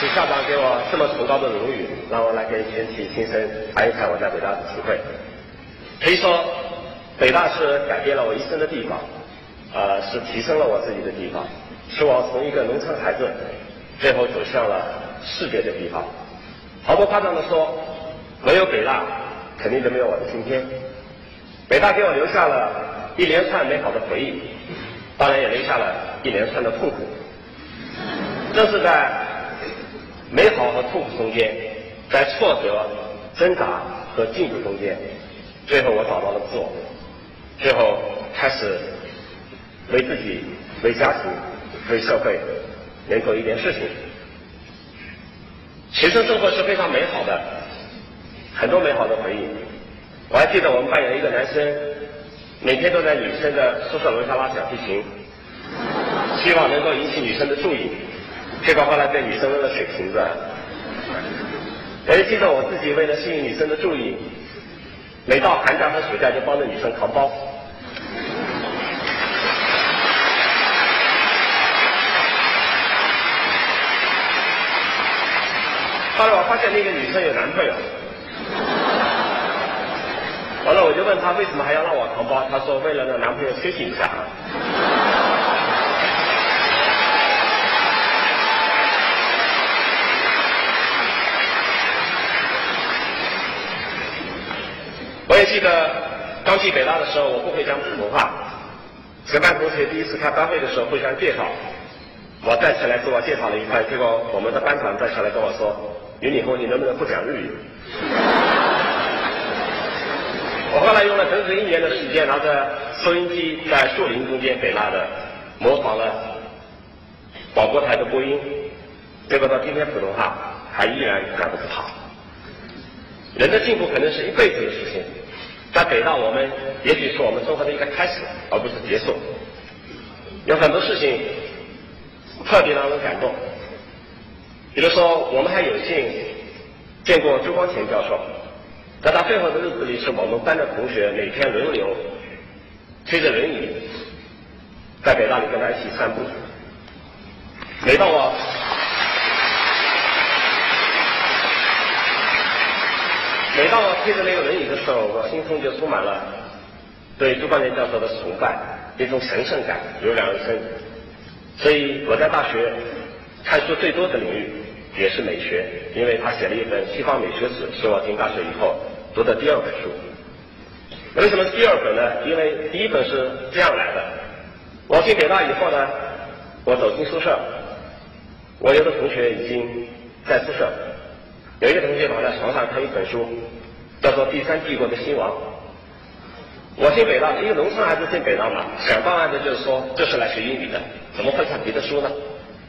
请校长给我这么崇高的荣誉，让我来跟全体新生谈一谈我在北大的体会。可以说，北大是改变了我一生的地方，呃，是提升了我自己的地方，是我从一个农村孩子，最后走向了世界的地方。毫不夸张的说，没有北大，肯定就没有我的今天。北大给我留下了一连串美好的回忆，当然也留下了一连串的痛苦。这是在美好和痛苦中间，在挫折、挣扎和进步中间，最后我找到了自我，最后开始为自己、为家庭、为社会能做一点事情。学生生活是非常美好的，很多美好的回忆。我还记得我们班有一个男生，每天都在女生的宿舍楼下拉小提琴，希望能够引起女生的注意，结果后来被女生扔了水瓶子。我也记得我自己为了吸引女生的注意，每到寒假和暑假就帮着女生扛包。后来我发现那个女生有男朋友。完了，我就问她为什么还要让我扛包？她说为了让男朋友休息一下。也记得刚进北大的时候，我不会讲普通话。全班同学第一次开班会的时候互相介绍，我站起来自我介绍了一番，结果我们的班长站起来跟我说：“俞敏洪，你能不能不讲日语？” 我后来用了整整一年的时间，拿着收音机在树林中间北大的模仿了广播台的播音，结果到今天普通话还依然讲得不好。人的进步可能是一辈子的事情，在北大我们也许是我们生活的一个开始，而不是结束。有很多事情特别让人感动，比如说我们还有幸见过朱光潜教授。在他最后的日子里，是我们班的同学每天轮流推着轮椅在北大里跟他一起散步。每到我每到我推着那个轮椅的时候，我心中就充满了对朱光潜教授的崇拜，一种神圣感油然而生。所以我在大学看书最多的领域也是美学，因为他写了一本《西方美学史》，是我进大学以后。读的第二本书，为什么是第二本呢？因为第一本是这样来的。我进北大以后呢，我走进宿舍，我有的同学已经在宿舍，有一个同学躺在床上看一本书，叫做《第三帝国的兴亡》。我进北大，一个农村孩子进北大嘛，想当然的就是说这是来学英语的，怎么会看别的书呢？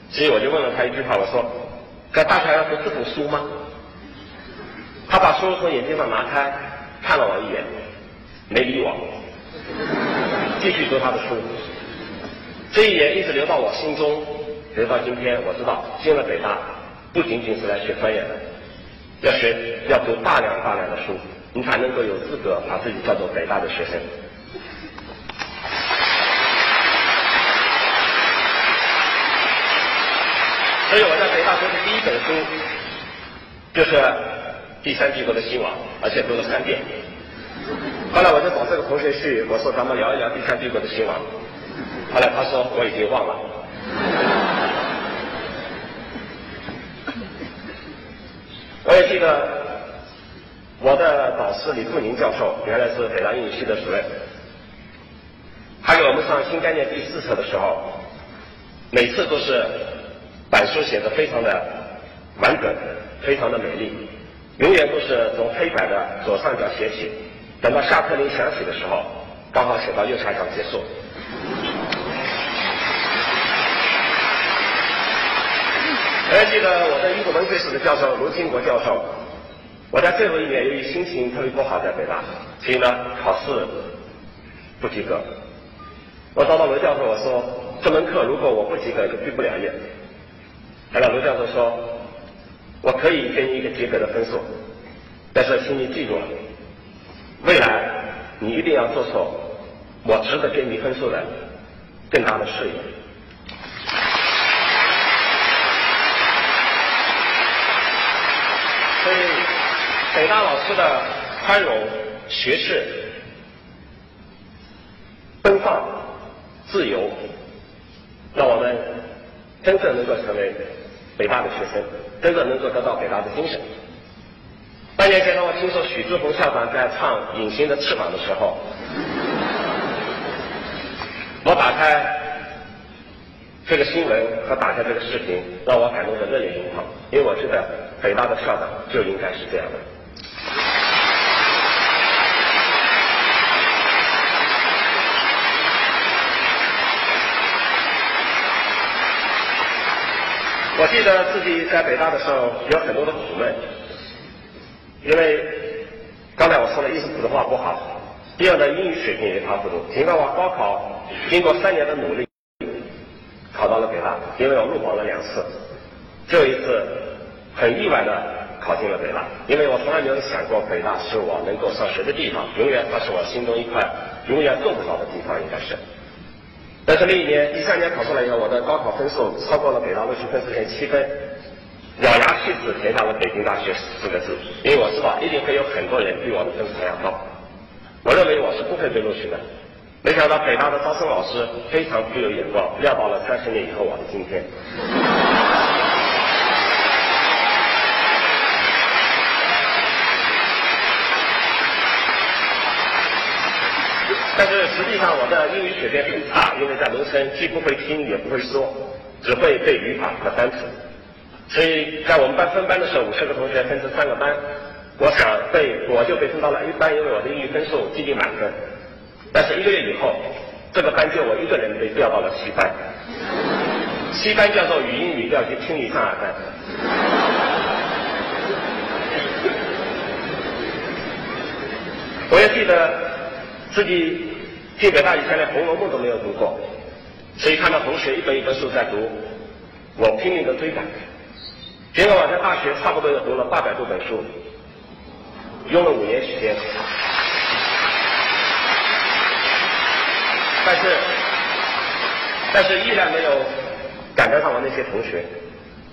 所以我就问了他一句话，我说：在大学要读这种书吗？他把书从眼睛上拿开，看了我一眼，没理我，继续读他的书。这一眼一直留到我心中，留到今天。我知道进了北大，不仅仅是来学专业的，要学要读大量大量的书，你才能够有资格把自己叫做北大的学生。所以我在北大读的第一本书，就是。第三帝国的兴亡，而且读了三遍。后来我就找这个同学去，我说咱们聊一聊第三帝国的兴亡。后来他说我已经忘了。我也记得我的导师李富宁教授，原来是北大英语系的主任。他给我们上新概念第四册的时候，每次都是板书写的非常的完整，非常的美丽。永远都是从黑板的左上角写起，等到下课铃响起的时候，刚好写到右下角结束。还记得我在英国文学史的教授卢金国教授，我在最后一年由于心情特别不好在北大，所以呢考试不及格。我找到卢教授我说这门课如果我不及格就毕不了业。后来卢教授说。我可以给你一个及格的分数，但是请你记住，未来你一定要做出我值得给你分数的更大的事业。北大老师的宽容、学识、奔放、自由，让我们真正能够成为北大的学生，真正能够得到北大的精神。半年前，当我听说许志宏校长在唱《隐形的翅膀》的时候，我打开这个新闻和打开这个视频，让我感动得热泪盈眶，因为我觉得北大的校长就应该是这样的。记得自己在北大的时候有很多的苦闷，因为刚才我说了一是普通话不好，第二呢英语水平也差不多。尽管我高考经过三年的努力考到了北大，因为我入榜了两次，这一次很意外的考进了北大，因为我从来没有想过北大是我能够上学的地方，永远它是我心中一块永远够不着的地方，应该是。但是那一年一三年考出来以后，我的高考分数超过了北大录取分数线七分，咬牙切齿填上了北京大学四个字，因为我知道一定会有很多人比我的分数还要高，我认为我是不会被录取的。没想到北大的招生老师非常富有眼光，料到了三十年以后我的今天。但是实际上我的英语水平很差，因为在农村既不会听也不会说，只会背语法和单词。所以在我们班分班的时候，五十个同学分成三个班，我想被我就被分到了 A 班，因为我的英语分数接近满分。但是一个月以后，这个班就我一个人被调到了 C 班，C 班叫做语音语调及听力障碍班。我也记得自己。进北大以前连《红楼梦》都没有读过，所以看到同学一本一本书在读，我拼命的追赶。结果我在大学差不多又读了八百多本书，用了五年时间。但是，但是依然没有赶得上我那些同学。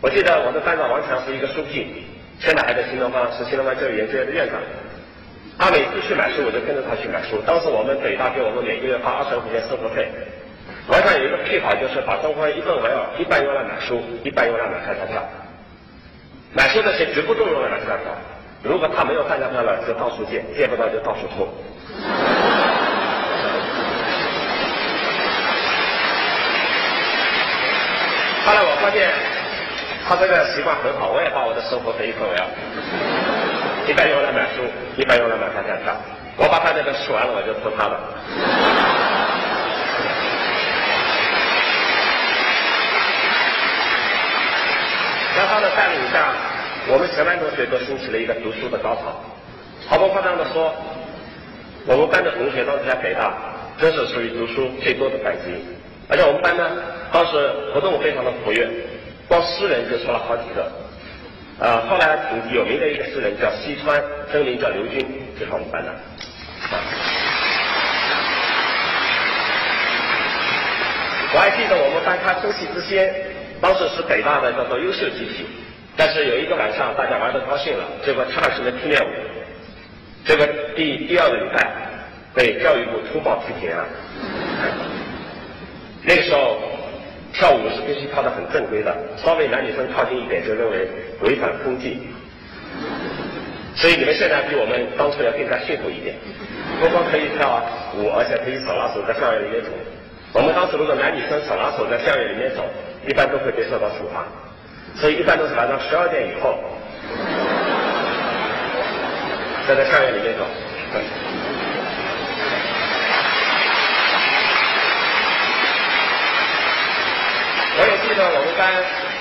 我记得我的班长王强是一个书记，现在还在新东方，是新东方教育研究院的院长。他每次去买书，我就跟着他去买书。当时我们北大给我们每个月发二十块钱生活费。晚上有一个配法，就是把生活一分为二，一半用来买书，一半用来买彩票。买书的钱绝不动用来买彩票。如果他没有饭票了，就到处借，借不到就到处偷。后来我发现他这个习惯很好，我也把我的生活费一分为二。一半用来买书，一半用来买彩票。我把他这个吃完了，我就偷他的。在他的带领下，我们全班同学都兴起了一个读书的高潮。毫不夸张的说，我们班的同学当时在北大，真是属于读书最多的班级。而且我们班呢，当时活动非常的活跃，光诗人就出了好几个。呃，后来挺有名的一个诗人叫西川，真名叫刘军，就是我们班的。我还记得我们班他出戏之先，当时是北大的叫做优秀集体，但是有一个晚上大家玩的高兴了，结果唱起了踢面舞，这个第第二个礼拜被教育部通报批评了。那个时候。跳舞是必须跳得很正规的，稍微男女生靠近一点就认为违反风纪。所以你们现在比我们当初要更加幸福一点，不光可以跳舞，而且可以手拉手在校园里面走。我们当时如果男女生手拉手在校园里面走，一般都会被受到处罚，所以一般都是晚上十二点以后，在在校园里面走。像我们班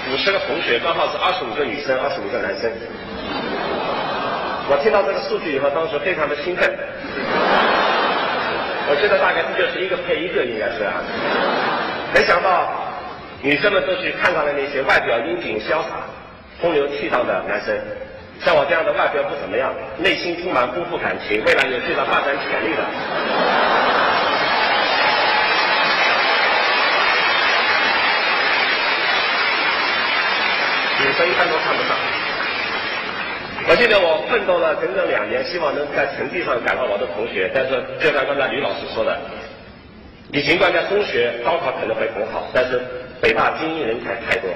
五十个同学，刚好是二十五个女生，二十五个男生。我听到这个数据以后，当时非常的兴奋。我觉得大概这就是一个配一个，应该是啊。没想到女生们都去看上了那些外表英俊潇洒、风流倜傥的男生，像我这样的外表不怎么样，内心充满丰富感情、未来有巨大发展潜力的。女生一般都看不上。我记得我奋斗了整整两年，希望能在成绩上赶上我的同学，但是就像刚才吕老师说的，你尽管在中学高考可能会很好，但是北大精英人才太多，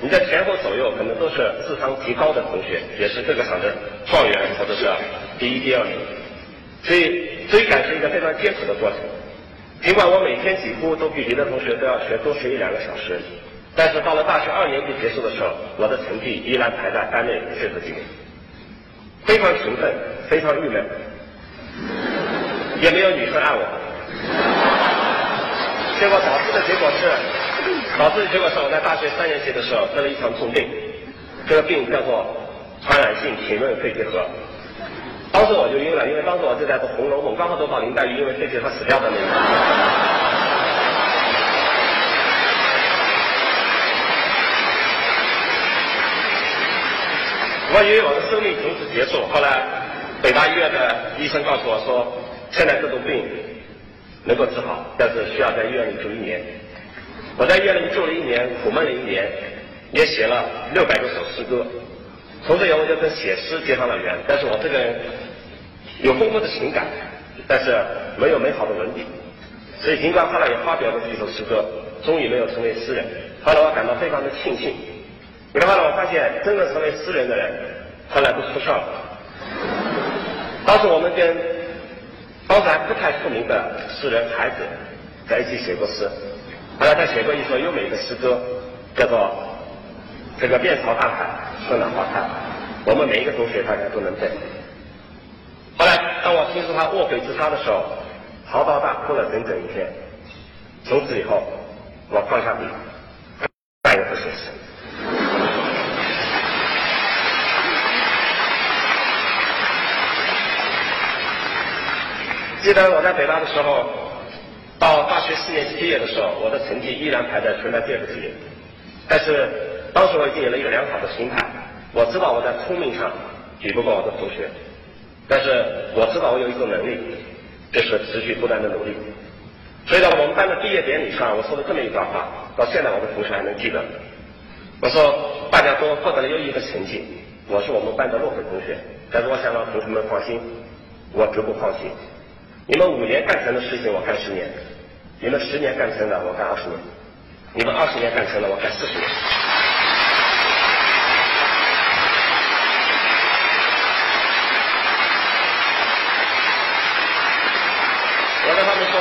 你在前后左右可能都是智商极高的同学，也是这个厂的状元或者是第一、第二名，所以追赶是一个非常艰苦的过程。尽管我每天几乎都比别的同学都要学多学一两个小时，但是到了大学二年级结束的时候，我的成绩依然排在班内最后几名。非常勤奋，非常郁闷，也没有女生爱我。结果导致的结果是，导致的结果是我在大学三年级的时候得了一场重病，这个病叫做传染性体润肺结核。当时我就晕了，因为当时我正在读《红楼梦》，刚好读到林黛玉因为肺结核死掉的那个。我以为我的生命从此结束。后来，北大医院的医生告诉我说，现在这种病能够治好，但是需要在医院里住一年。我在医院里住了一年，苦闷了一年，也写了六百多首诗歌。从此以后，我就跟写诗结上了缘。但是我这个人有丰富的情感，但是没有美好的文笔，所以尽管后来也发表了几首诗歌，终于没有成为诗人。后来我感到非常的庆幸。后来我发现，真正成为诗人的人，后来都出事了。当时我们跟当时还不太出名的诗人孩子在一起写过诗，后来他写过一首优美的诗歌，叫做《这个面朝大海，春暖花开》，我们每一个同学大家都能背。后来当我听说他卧轨自杀的时候，嚎啕大哭了整整一天。从此以后，我放下笔，再也不写诗。记得我在北大的时候，到大学四年级毕业的时候，我的成绩依然排在全班第二名。但是当时我已经有了一个良好的心态，我知道我在聪明上比不过我的同学，但是我知道我有一种能力，就是持续不断的努力。所以在我们班的毕业典礼上，我说了这么一段话，到现在我的同学还能记得。我说大家都获得了优异的成绩，我是我们班的落后同学，但是我想让同学们放心，我绝不放弃。你们五年干成的事情，我干十年；你们十年干成的，我干二十年；你们二十年干成的，我干四十年。我跟他们说，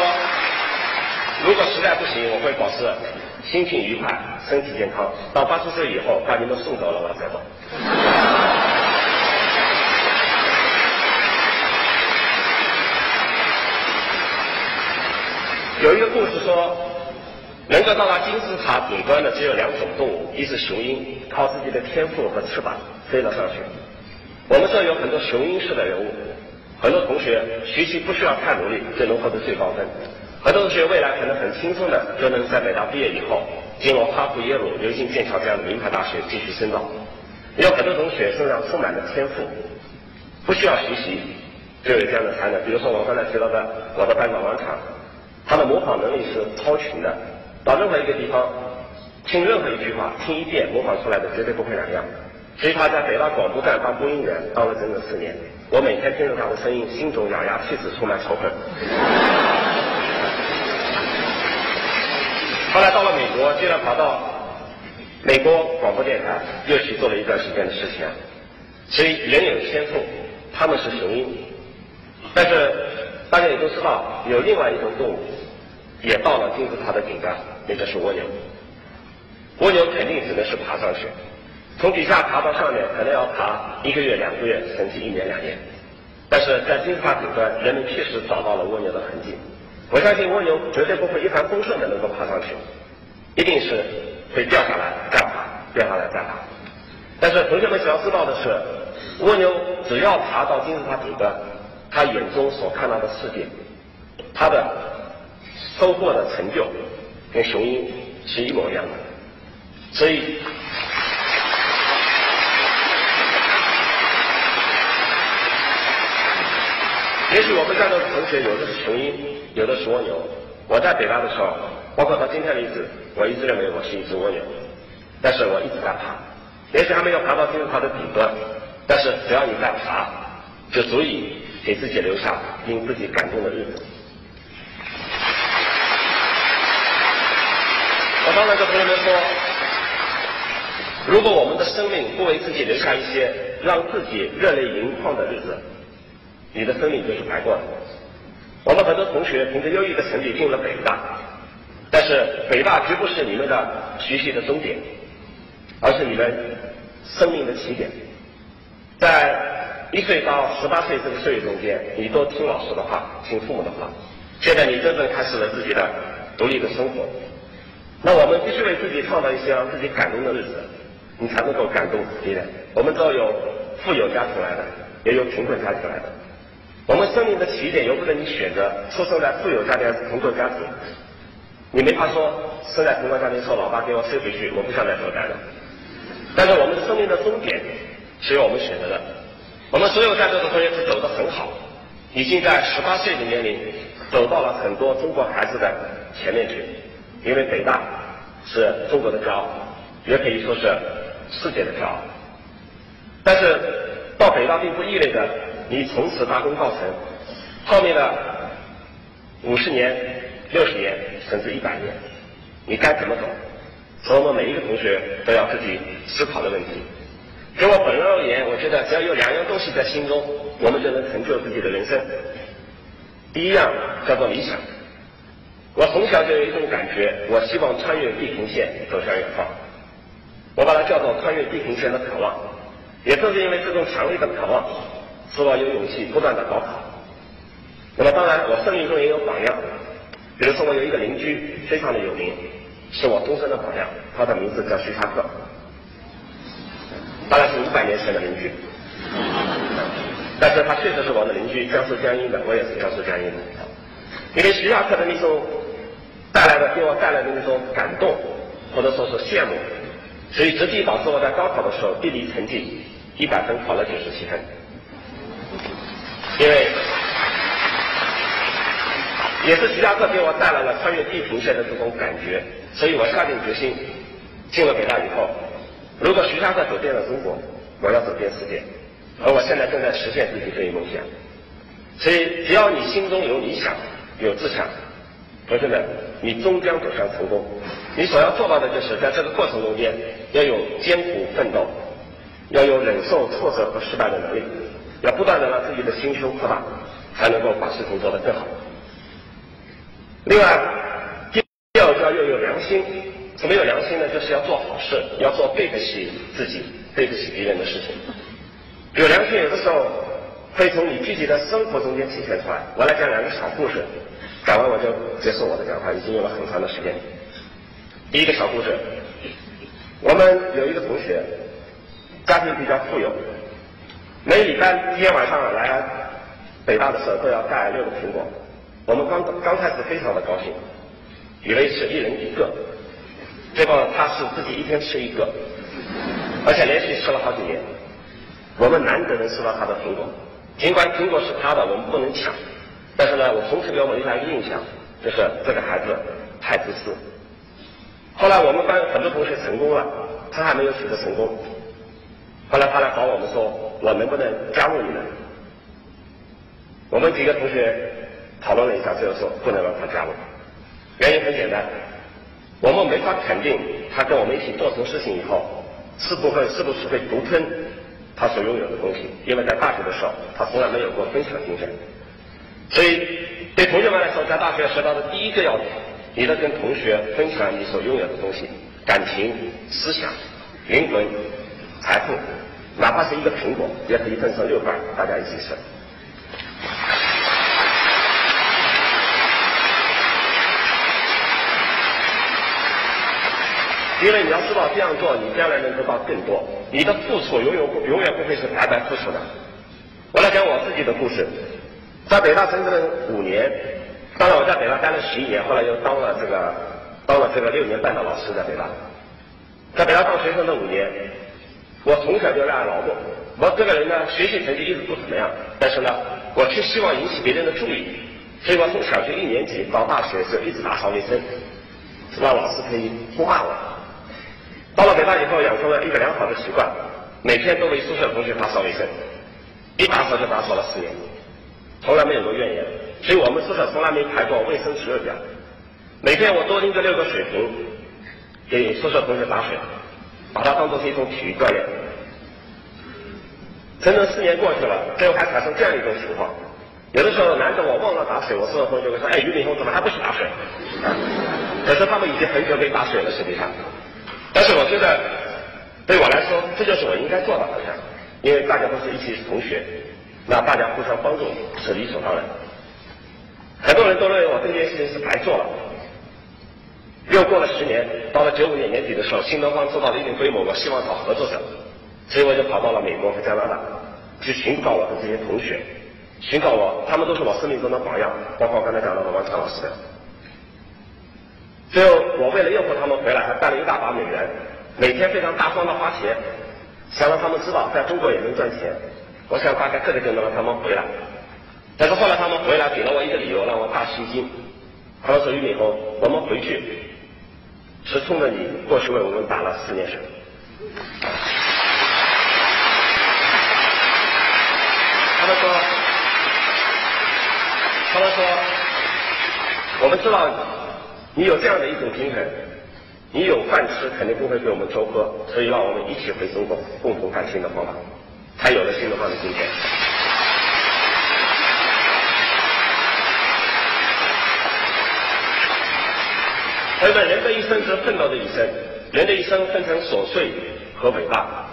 如果实在不行，我会保持心情愉快、身体健康。到八十岁以后，把你们送走了，我再走。有一个故事说，能够到达金字塔顶端的只有两种动物，一是雄鹰，靠自己的天赋和翅膀飞了上去。我们这有很多雄鹰式的人物，很多同学学习不需要太努力就能获得最高分，很多同学未来可能很轻松的就能在北大毕业以后进入哈佛、耶鲁、牛津、剑桥这样的名牌大学继续深造。有很多同学身上充满了天赋，不需要学习就有这样的才能。比如说我刚才提到的我的班长王强。他的模仿能力是超群的，到任何一个地方听任何一句话，听一遍模仿出来的绝对不会两样。所以他在北大广播站当播音员当了整整四年，我每天听着他的声音，心中咬牙切齿，充满仇恨。后来到了美国，居然跑到美国广播电台又去做了一段时间的事情。所以人有天赋，他们是雄鹰，都知道，有另外一种动物也到了金字塔的顶端，那就是蜗牛。蜗牛肯定只能是爬上去，从底下爬到上面，可能要爬一个月、两个月，甚至一年、两年。但是在金字塔顶端，人们确实找到了蜗牛的痕迹。我相信蜗牛绝对不会一帆风顺的能够爬上去，一定是会掉下来再爬，掉下来再爬。但是同学们需要知道的是，蜗牛只要爬到金字塔顶端。他眼中所看到的世界，他的收获的成就，跟雄鹰是一模一样的。所以，也许我们在座的同学有的是雄鹰，有的是蜗牛。我在北大的时候，包括到今天为止，我一直认为我是一只蜗牛，但是我一直在爬。也许还没有爬到金字塔的顶端。但是只要你在爬，就足以给自己留下令自己感动的日子。我当然跟同学们说，如果我们的生命不为自己留下一些让自己热泪盈眶的日子，你的生命就是白过的。我们很多同学凭着优异的成绩进了北大，但是北大绝不是你们的学习的终点，而是你们生命的起点。在一岁到十八岁这个岁月中间，你都听老师的话，听父母的话。现在你真正开始了自己的独立的生活。那我们必须为自己创造一些让自己感动的日子，你才能够感动别人。我们都有富有家庭来的，也有贫困家庭来的。我们生命的起点由不得你选择出生在富有家庭还是贫困家庭。你没法说生在贫困家庭说老爸给我塞回去，我不想再受干了。但是我们生命的终点是由我们选择的。我们所有在座的同学是走得很好，已经在十八岁的年龄走到了很多中国孩子的前面去。因为北大是中国的骄傲，也可以说是世界的骄傲。但是到北大并不意味着你从此大功告成，后面的五十年、六十年甚至一百年，你该怎么走？是我们每一个同学都要自己思考的问题。就我本人而言，我觉得只要有两样东西在心中，我们就能成就自己的人生。第一样叫做理想。我从小就有一种感觉，我希望穿越地平线走向远方。我把它叫做穿越地平线的渴望。也正是因为这种强烈的渴望，使我有勇气不断的高考。那么当然，我生命中也有榜样。比如说，我有一个邻居非常的有名，是我终身的榜样。他的名字叫徐霞客，百年前的邻居。但是他确实是我的邻居，江苏江阴的，我也是江苏江阴的。因为徐霞客的那种带来的给我带来的那种感动，或者说是羡慕，所以直接导致我在高考的时候地理成绩一百分考了九十七分。因为也是徐霞客给我带来了穿越地平线的这种感觉，所以我下定决心进了北大以后，如果徐霞客走遍了中国，我要走遍世界。而我现在正在实现自己这一梦想。所以只要你心中有理想。有志向，同学们，你终将走向成功。你所要做到的就是在这个过程中间要有艰苦奋斗，要有忍受挫折和失败的能力，要不断的让自己的心胸扩大，才能够把事情做得更好。另外，第二个要要有良心。什么有良心呢？就是要做好事，要做对得起自己、对得起别人的事情。有良心，有的时候会从你具体的生活中间体现出来。我来讲两个小故事。讲完我就结束我的讲话，已经用了很长的时间。第一个小故事，我们有一个同学，家庭比较富有，每礼拜天晚上来北大的时候都要带六个苹果。我们刚刚开始非常的高兴，以为是一人一个，结果他是自己一天吃一个，而且连续吃了好几年。我们难得能吃到他的苹果，尽管苹果是他的，我们不能抢。但是呢，我从此给我们留下一个印象，就是这个孩子太自私。后来我们班很多同学成功了，他还没有取得成功。后来他来找我们说，我能不能加入你们？我们几个同学讨论了一下，最后说不能让他加入。原因很简单，我们没法肯定他跟我们一起做成事情以后，是不会是不是会独吞他所拥有的东西？因为在大学的时候，他从来没有过分享精神。所以，对同学们来说，在大学学到的第一个要点，你得跟同学分享你所拥有的东西，感情、思想、灵魂、财富，哪怕是一个苹果，也可以分成六瓣，大家一起吃。因为你要知道，这样做你将来能得到更多，你的付出永远不永远不会是白白付出的。我来讲我自己的故事。在北大整整五年，当然我在北大待了十一年，后来又当了这个当了这个六年半的老师在北大。在北大当学生的五年，我从小就热爱劳动。我这个人呢，学习成绩一直不怎么样，但是呢，我却希望引起别人的注意，所以我从小学一年级到大学就一直打扫卫生，让老师可以不骂我。到了北大以后，养成了一个良好的习惯，每天都为宿舍同学打扫卫生，一打扫就打扫了四年，从来没有过怨言。所以我们宿舍从来没排过卫生值日表。每天我多拎着六个水瓶给宿舍同学打水，把它当做是一种体育锻炼。整整四年过去了，最后还产生这样一种情况：有的时候难得我忘了打水，我宿舍同学会说：“哎，俞敏洪怎么还不去打水？” 可是他们已经很久没打水了，实际上。但是我觉得，对我来说，这就是我应该做的，好像，因为大家都是一起同学，那大家互相帮助是理所当然。很多人都认为我这件事情是白做了。又过了十年，到了九五年年底的时候，新东方做到了一定规模，我希望找合作者。所以我就跑到了美国和加拿大，去寻找我的这些同学，寻找我，他们都是我生命中的榜样，包括刚才讲到的王强老师。最后，我为了诱惑他们回来，还带了一大把美元，每天非常大方的花钱，想让他们知道在中国也能赚钱。我想大概这个就能让他们回来。但是后来他们回来，给了我一个理由，让我大吃一惊。他们说：“俞敏洪，我们回去是冲着你过去为我们打了四年水。”他们说，他们说，我们知道你有这样的一种精神，你有饭吃，肯定不会给我们粥喝，所以让我们一起回中国，共同干新的方法，才有了新东方的今天。朋友们，人的一生是奋斗的一生，人的一生分成琐碎和伟大。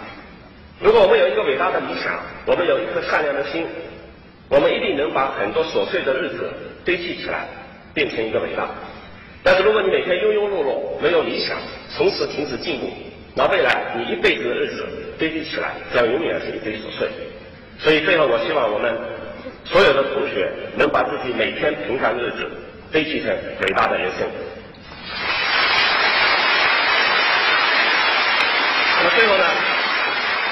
如果我们有一个伟大的理想，我们有一颗善良的心，我们一定能把很多琐碎的日子堆砌起来，变成一个伟大。但是如果你每天庸庸碌碌，没有理想，从此停止进步，那未来你一辈子的日子堆积起来，将永远是一堆琐碎。所以最后，我希望我们所有的同学能把自己每天平凡的日子堆砌成伟大的人生。那么最后呢？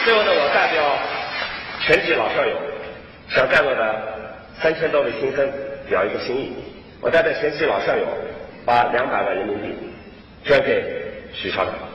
最后呢，我代表全体老校友，向在座的三千多位新生表一个心意。我代表全体老校友，把两百万人民币捐给许校长。